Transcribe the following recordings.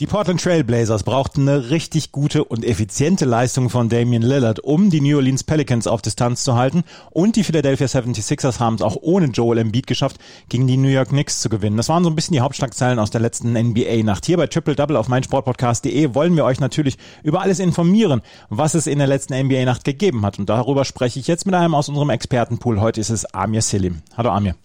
Die Portland Trail Blazers brauchten eine richtig gute und effiziente Leistung von Damian Lillard, um die New Orleans Pelicans auf Distanz zu halten. Und die Philadelphia 76ers haben es auch ohne Joel Embiid geschafft, gegen die New York Knicks zu gewinnen. Das waren so ein bisschen die Hauptschlagzeilen aus der letzten NBA-Nacht. Hier bei Triple Double auf meinsportpodcast.de wollen wir euch natürlich über alles informieren, was es in der letzten NBA-Nacht gegeben hat. Und darüber spreche ich jetzt mit einem aus unserem Expertenpool. Heute ist es Amir Selim. Hallo Amir.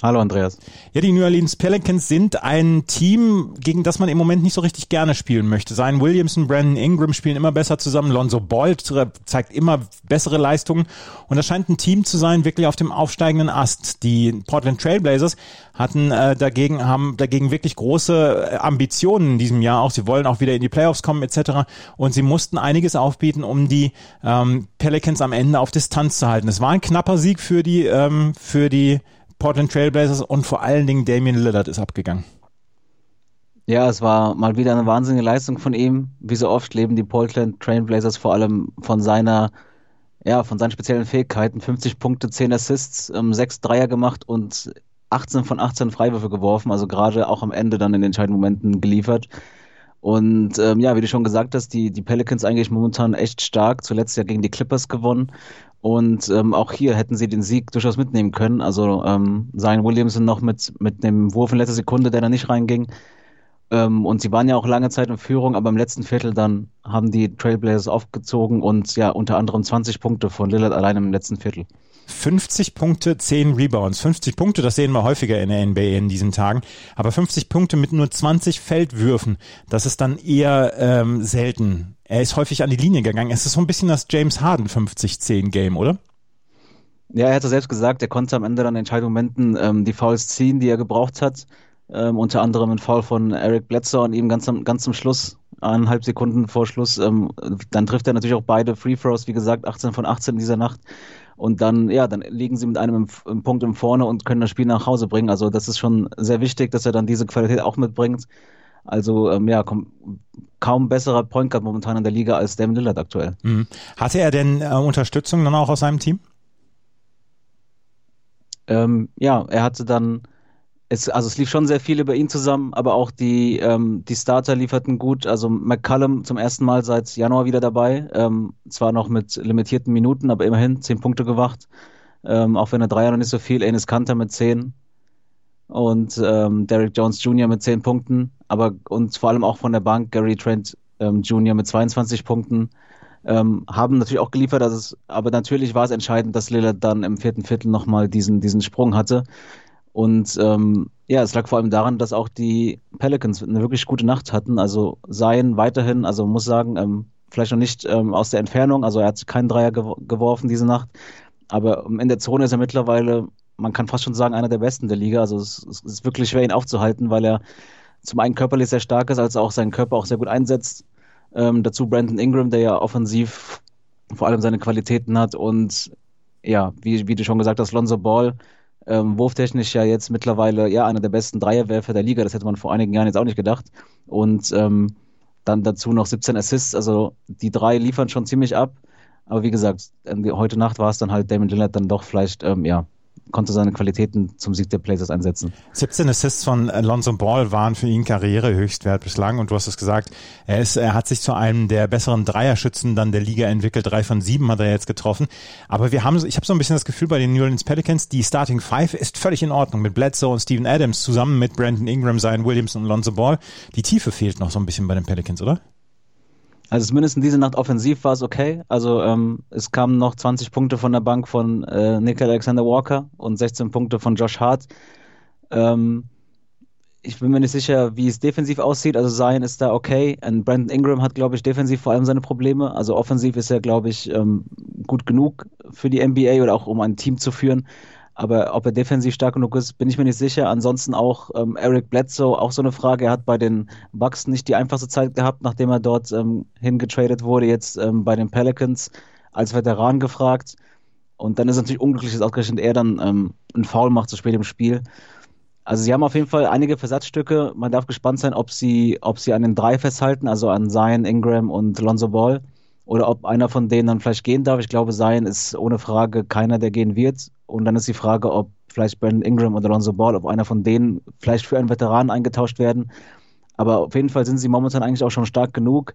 Hallo Andreas. Ja, die New Orleans Pelicans sind ein Team, gegen das man im Moment nicht so richtig gerne spielen möchte. Sein Williamson, Brandon Ingram spielen immer besser zusammen. Lonzo Ball zeigt immer bessere Leistungen. Und das scheint ein Team zu sein, wirklich auf dem aufsteigenden Ast. Die Portland Trailblazers hatten äh, dagegen, haben dagegen wirklich große äh, Ambitionen in diesem Jahr auch. Sie wollen auch wieder in die Playoffs kommen etc. Und sie mussten einiges aufbieten, um die ähm, Pelicans am Ende auf Distanz zu halten. Es war ein knapper Sieg für die, ähm, für die Portland Trailblazers und vor allen Dingen Damian Lillard ist abgegangen. Ja, es war mal wieder eine wahnsinnige Leistung von ihm. Wie so oft leben die Portland Trailblazers vor allem von seiner, ja, von seinen speziellen Fähigkeiten. 50 Punkte, 10 Assists, ähm, 6 Dreier gemacht und 18 von 18 Freiwürfe geworfen, also gerade auch am Ende dann in den entscheidenden Momenten geliefert. Und ähm, ja, wie du schon gesagt hast, die, die Pelicans eigentlich momentan echt stark. Zuletzt ja gegen die Clippers gewonnen. Und ähm, auch hier hätten sie den Sieg durchaus mitnehmen können. Also ähm, Zion Williamson noch mit, mit dem Wurf in letzter Sekunde, der da nicht reinging. Ähm, und sie waren ja auch lange Zeit in Führung, aber im letzten Viertel dann haben die Trailblazers aufgezogen und ja unter anderem 20 Punkte von Lillard allein im letzten Viertel. 50 Punkte, 10 Rebounds. 50 Punkte, das sehen wir häufiger in der NBA in diesen Tagen. Aber 50 Punkte mit nur 20 Feldwürfen, das ist dann eher ähm, selten. Er ist häufig an die Linie gegangen. Es ist so ein bisschen das James Harden 50-10 Game, oder? Ja, er hat ja selbst gesagt, er konnte am Ende dann in entscheidenden Momenten ähm, die Fouls ziehen, die er gebraucht hat. Ähm, unter anderem ein Foul von Eric Bledsoe und ihm ganz am, ganz zum Schluss, eineinhalb Sekunden vor Schluss. Ähm, dann trifft er natürlich auch beide Free Throws, wie gesagt, 18 von 18 in dieser Nacht. Und dann, ja, dann liegen sie mit einem im Punkt im Vorne und können das Spiel nach Hause bringen. Also das ist schon sehr wichtig, dass er dann diese Qualität auch mitbringt. Also ähm, ja, komm, kaum besserer Point Guard momentan in der Liga als Damian Lillard aktuell. Mhm. Hatte er denn äh, Unterstützung dann auch aus seinem Team? Ähm, ja, er hatte dann, es, also es lief schon sehr viel über ihn zusammen, aber auch die, ähm, die Starter lieferten gut. Also McCallum zum ersten Mal seit Januar wieder dabei, ähm, zwar noch mit limitierten Minuten, aber immerhin zehn Punkte gemacht. Ähm, auch wenn er Dreier noch nicht so viel, Enes Kanter mit zehn und ähm, Derek Jones Jr. mit 10 Punkten, aber und vor allem auch von der Bank Gary Trent ähm, Jr. mit 22 Punkten. Ähm, haben natürlich auch geliefert, also es, aber natürlich war es entscheidend, dass Lillard dann im vierten Viertel nochmal diesen, diesen Sprung hatte. Und ähm, ja, es lag vor allem daran, dass auch die Pelicans eine wirklich gute Nacht hatten. Also seien weiterhin, also muss sagen, ähm, vielleicht noch nicht ähm, aus der Entfernung, also er hat keinen Dreier geworfen diese Nacht, aber in der Zone ist er mittlerweile man kann fast schon sagen, einer der besten der Liga. Also es, es ist wirklich schwer, ihn aufzuhalten, weil er zum einen körperlich sehr stark ist, als auch seinen Körper auch sehr gut einsetzt. Ähm, dazu Brandon Ingram, der ja offensiv vor allem seine Qualitäten hat und ja, wie, wie du schon gesagt hast, Lonzo Ball, ähm, wurftechnisch ja jetzt mittlerweile ja einer der besten Dreierwerfer der Liga. Das hätte man vor einigen Jahren jetzt auch nicht gedacht. Und ähm, dann dazu noch 17 Assists. Also die drei liefern schon ziemlich ab. Aber wie gesagt, heute Nacht war es dann halt Damon Lillard dann doch vielleicht ähm, ja konnte seine Qualitäten zum Sieg der Blazers einsetzen. 17 Assists von Alonso Ball waren für ihn Karrierehöchstwert bislang und du hast es gesagt, er, ist, er hat sich zu einem der besseren Dreierschützen dann der Liga entwickelt. Drei von sieben hat er jetzt getroffen. Aber wir haben, ich habe so ein bisschen das Gefühl bei den New Orleans Pelicans, die Starting Five ist völlig in Ordnung mit Bledsoe und Steven Adams zusammen mit Brandon Ingram, Zion Williams und Alonso Ball. Die Tiefe fehlt noch so ein bisschen bei den Pelicans, oder? Also zumindest in dieser Nacht offensiv war es okay. Also ähm, es kamen noch 20 Punkte von der Bank von äh, Nick Alexander Walker und 16 Punkte von Josh Hart. Ähm, ich bin mir nicht sicher, wie es defensiv aussieht. Also Zion ist da okay. Und Brandon Ingram hat, glaube ich, defensiv vor allem seine Probleme. Also offensiv ist er, glaube ich, ähm, gut genug für die NBA oder auch um ein Team zu führen. Aber ob er defensiv stark genug ist, bin ich mir nicht sicher. Ansonsten auch ähm, Eric Bledsoe, auch so eine Frage. Er hat bei den Bucks nicht die einfachste Zeit gehabt, nachdem er dort ähm, hingetradet wurde, jetzt ähm, bei den Pelicans als Veteran gefragt. Und dann ist es natürlich unglücklich, dass ausgerechnet er dann ähm, einen Foul macht, so spät im Spiel. Also sie haben auf jeden Fall einige Versatzstücke. Man darf gespannt sein, ob sie, ob sie an den drei festhalten, also an Zion, Ingram und Lonzo Ball oder ob einer von denen dann vielleicht gehen darf. Ich glaube, Zion ist ohne Frage keiner, der gehen wird. Und dann ist die Frage, ob vielleicht Brandon Ingram oder Alonso Ball, ob einer von denen vielleicht für einen Veteran eingetauscht werden. Aber auf jeden Fall sind sie momentan eigentlich auch schon stark genug.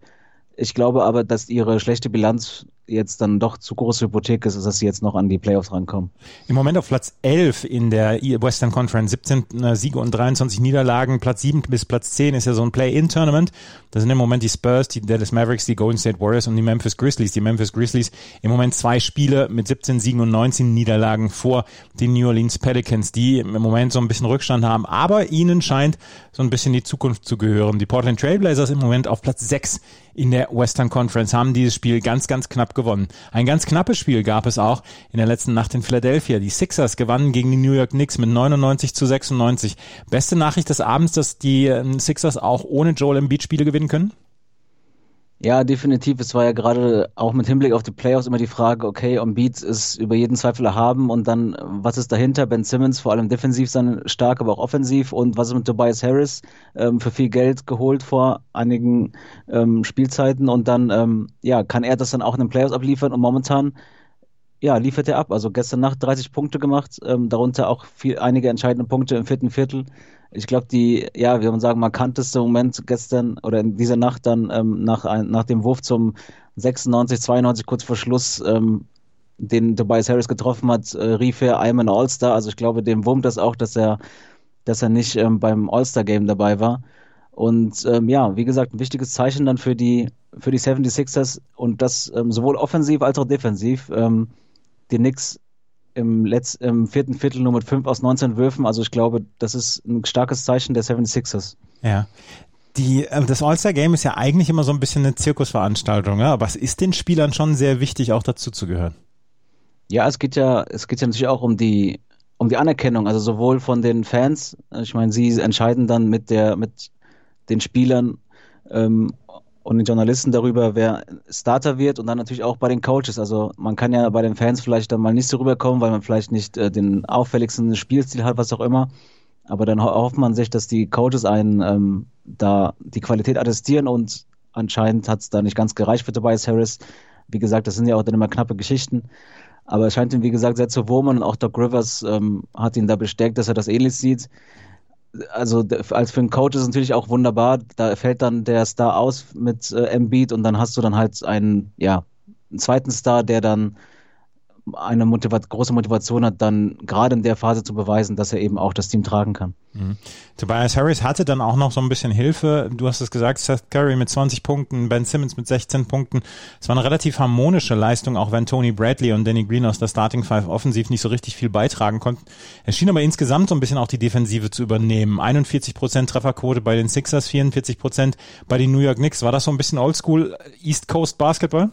Ich glaube aber, dass ihre schlechte Bilanz jetzt dann doch zu große Hypothek ist, dass sie jetzt noch an die Playoffs rankommen. Im Moment auf Platz 11 in der Western Conference, 17 äh, Siege und 23 Niederlagen, Platz 7 bis Platz 10 ist ja so ein Play-In-Tournament. Da sind im Moment die Spurs, die Dallas Mavericks, die Golden State Warriors und die Memphis Grizzlies. Die Memphis Grizzlies im Moment zwei Spiele mit 17 Siegen und 19 Niederlagen vor den New Orleans Pelicans, die im Moment so ein bisschen Rückstand haben, aber ihnen scheint so ein bisschen die Zukunft zu gehören. Die Portland Trailblazers im Moment auf Platz 6 in der Western Conference haben dieses Spiel ganz, ganz knapp gewonnen. Ein ganz knappes Spiel gab es auch in der letzten Nacht in Philadelphia. Die Sixers gewannen gegen die New York Knicks mit 99 zu 96. Beste Nachricht des Abends, dass die ähm, Sixers auch ohne Joel Embiid Spiele gewinnen können? Ja, definitiv. Es war ja gerade auch mit Hinblick auf die Playoffs immer die Frage, okay, on Beats ist über jeden Zweifel erhaben und dann, was ist dahinter? Ben Simmons, vor allem defensiv sein stark, aber auch offensiv und was ist mit Tobias Harris ähm, für viel Geld geholt vor einigen ähm, Spielzeiten und dann, ähm, ja, kann er das dann auch in den Playoffs abliefern und momentan ja, liefert er ab. Also gestern Nacht 30 Punkte gemacht, ähm, darunter auch viel, einige entscheidende Punkte im vierten Viertel. Ich glaube, die, ja, wie man sagen, markanteste Moment gestern oder in dieser Nacht dann ähm, nach, nach dem Wurf zum 96, 92 kurz vor Schluss, ähm, den Tobias Harris getroffen hat, äh, rief er I'm an All-Star. Also ich glaube, dem wurmt das auch, dass er, dass er nicht ähm, beim All-Star-Game dabei war. Und ähm, ja, wie gesagt, ein wichtiges Zeichen dann für die, für die 76ers und das ähm, sowohl offensiv als auch defensiv. Ähm, die Knicks im, Letz-, im vierten Viertel nur mit 5 aus 19 Würfen. Also ich glaube, das ist ein starkes Zeichen der 76ers. Ja. Die, äh, das All-Star-Game ist ja eigentlich immer so ein bisschen eine Zirkusveranstaltung, ja? aber es ist den Spielern schon sehr wichtig, auch dazu zu gehören. Ja, es geht ja, es geht ja natürlich auch um die, um die Anerkennung, also sowohl von den Fans, ich meine, sie entscheiden dann mit der, mit den Spielern ähm, und den Journalisten darüber, wer Starter wird und dann natürlich auch bei den Coaches. Also man kann ja bei den Fans vielleicht dann mal nicht so rüberkommen, weil man vielleicht nicht äh, den auffälligsten Spielstil hat, was auch immer. Aber dann hofft man sich, dass die Coaches einen ähm, da die Qualität attestieren und anscheinend hat es da nicht ganz gereicht für Tobias Harris. Wie gesagt, das sind ja auch dann immer knappe Geschichten. Aber es scheint ihn, wie gesagt, sehr zu wurmen und auch Doc Rivers ähm, hat ihn da bestärkt, dass er das ähnlich sieht also als für einen Coach ist es natürlich auch wunderbar. Da fällt dann der Star aus mit äh, Embiid und dann hast du dann halt einen, ja, einen zweiten Star, der dann eine Motiva große Motivation hat, dann gerade in der Phase zu beweisen, dass er eben auch das Team tragen kann. Mhm. Tobias Harris hatte dann auch noch so ein bisschen Hilfe. Du hast es gesagt, Seth Curry mit 20 Punkten, Ben Simmons mit 16 Punkten. Es war eine relativ harmonische Leistung, auch wenn Tony Bradley und Danny Green aus der Starting Five offensiv nicht so richtig viel beitragen konnten. Es schien aber insgesamt so ein bisschen auch die Defensive zu übernehmen. 41 Prozent Trefferquote bei den Sixers, 44 Prozent bei den New York Knicks. War das so ein bisschen Oldschool East Coast Basketball?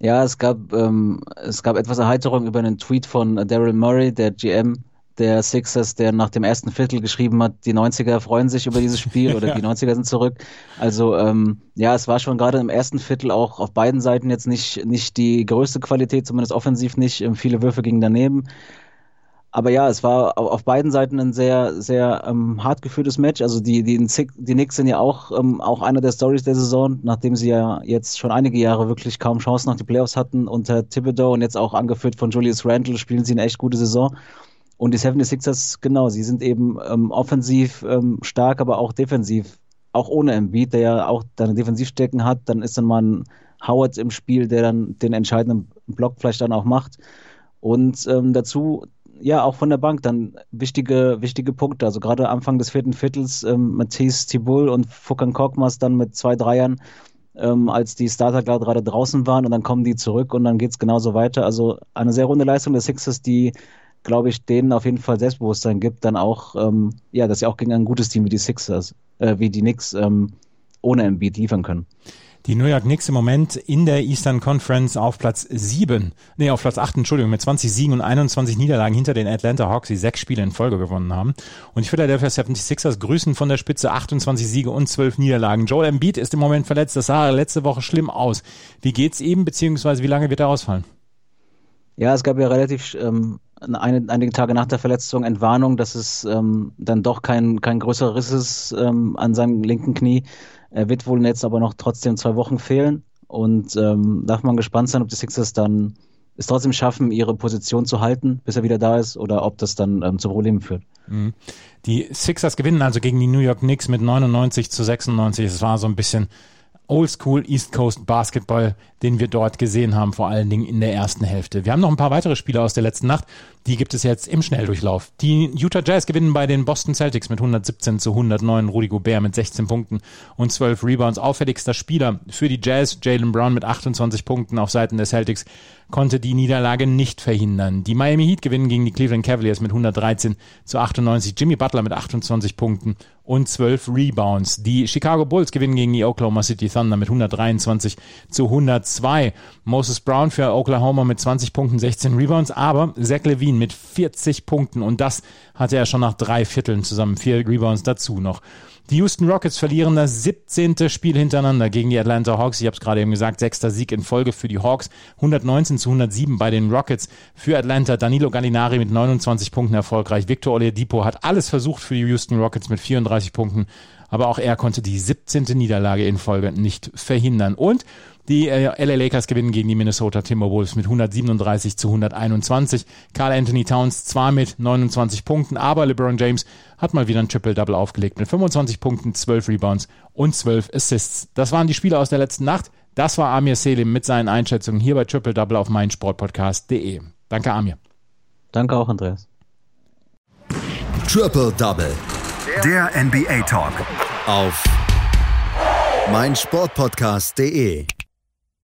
Ja, es gab, ähm, es gab etwas Erheiterung über einen Tweet von Daryl Murray, der GM der Sixers, der nach dem ersten Viertel geschrieben hat, die 90er freuen sich über dieses Spiel oder ja. die 90er sind zurück. Also ähm, ja, es war schon gerade im ersten Viertel auch auf beiden Seiten jetzt nicht, nicht die größte Qualität, zumindest offensiv nicht. Ähm, viele Würfe gingen daneben. Aber ja, es war auf beiden Seiten ein sehr, sehr ähm, hart geführtes Match. Also die, die, die Knicks sind ja auch, ähm, auch einer der Stories der Saison, nachdem sie ja jetzt schon einige Jahre wirklich kaum Chancen nach die Playoffs hatten unter Thibodeau und jetzt auch angeführt von Julius Randle, spielen sie eine echt gute Saison. Und die 76ers, genau, sie sind eben ähm, offensiv ähm, stark, aber auch defensiv, auch ohne Embiid, der ja auch deine Defensivstecken hat. Dann ist dann mal ein Howard im Spiel, der dann den entscheidenden Block vielleicht dann auch macht. Und ähm, dazu ja, auch von der Bank dann wichtige, wichtige Punkte. Also gerade Anfang des vierten Viertels ähm, Matthäus Tibull und Fukan Korkmaz dann mit zwei Dreiern, ähm, als die Starter gerade draußen waren und dann kommen die zurück und dann geht es genauso weiter. Also eine sehr runde Leistung der Sixers, die, glaube ich, denen auf jeden Fall Selbstbewusstsein gibt, dann auch, ähm, ja, dass sie auch gegen ein gutes Team wie die Sixers, äh, wie die Knicks ähm, ohne Embiid liefern können. Die New York Knicks im Moment in der Eastern Conference auf Platz 7, nee, auf Platz 8, Entschuldigung, mit 20 Siegen und 21 Niederlagen hinter den Atlanta Hawks, die sechs Spiele in Folge gewonnen haben. Und die Philadelphia 76ers grüßen von der Spitze 28 Siege und 12 Niederlagen. Joel Embiid ist im Moment verletzt, das sah letzte Woche schlimm aus. Wie geht's ihm, beziehungsweise wie lange wird er ausfallen? Ja, es gab ja relativ ähm, eine, einige Tage nach der Verletzung Entwarnung, dass es ähm, dann doch kein, kein größerer Riss ist ähm, an seinem linken Knie. Er wird wohl jetzt aber noch trotzdem zwei Wochen fehlen. und ähm, darf man gespannt sein, ob die Sixers dann es trotzdem schaffen, ihre Position zu halten, bis er wieder da ist, oder ob das dann ähm, zu Problemen führt. Mhm. Die Sixers gewinnen also gegen die New York Knicks mit 99 zu 96. Es war so ein bisschen Oldschool East Coast Basketball, den wir dort gesehen haben, vor allen Dingen in der ersten Hälfte. Wir haben noch ein paar weitere Spiele aus der letzten Nacht. Die gibt es jetzt im Schnelldurchlauf. Die Utah Jazz gewinnen bei den Boston Celtics mit 117 zu 109. Rudy Gobert mit 16 Punkten und 12 Rebounds. Auffälligster Spieler für die Jazz, Jalen Brown mit 28 Punkten auf Seiten der Celtics, konnte die Niederlage nicht verhindern. Die Miami Heat gewinnen gegen die Cleveland Cavaliers mit 113 zu 98. Jimmy Butler mit 28 Punkten und 12 Rebounds. Die Chicago Bulls gewinnen gegen die Oklahoma City Thunder mit 123 zu 102. Moses Brown für Oklahoma mit 20 Punkten, 16 Rebounds, aber Zach Levine mit 40 Punkten und das hatte er schon nach drei Vierteln zusammen. Vier Rebounds dazu noch. Die Houston Rockets verlieren das 17. Spiel hintereinander gegen die Atlanta Hawks. Ich habe es gerade eben gesagt, sechster Sieg in Folge für die Hawks. 119 zu 107 bei den Rockets für Atlanta. Danilo Gallinari mit 29 Punkten erfolgreich. Victor Oladipo hat alles versucht für die Houston Rockets mit 34 Punkten. Aber auch er konnte die 17. Niederlage in Folge nicht verhindern. Und die äh, LA Lakers gewinnen gegen die Minnesota Timberwolves mit 137 zu 121. Carl Anthony Towns zwar mit 29 Punkten, aber LeBron James hat mal wieder ein Triple-Double aufgelegt mit 25 Punkten, 12 Rebounds und 12 Assists. Das waren die Spiele aus der letzten Nacht. Das war Amir Selim mit seinen Einschätzungen hier bei Triple Double auf meinsportpodcast.de. Danke, Amir. Danke auch, Andreas. Triple Double. Der NBA Talk. Auf meinsportpodcast.de.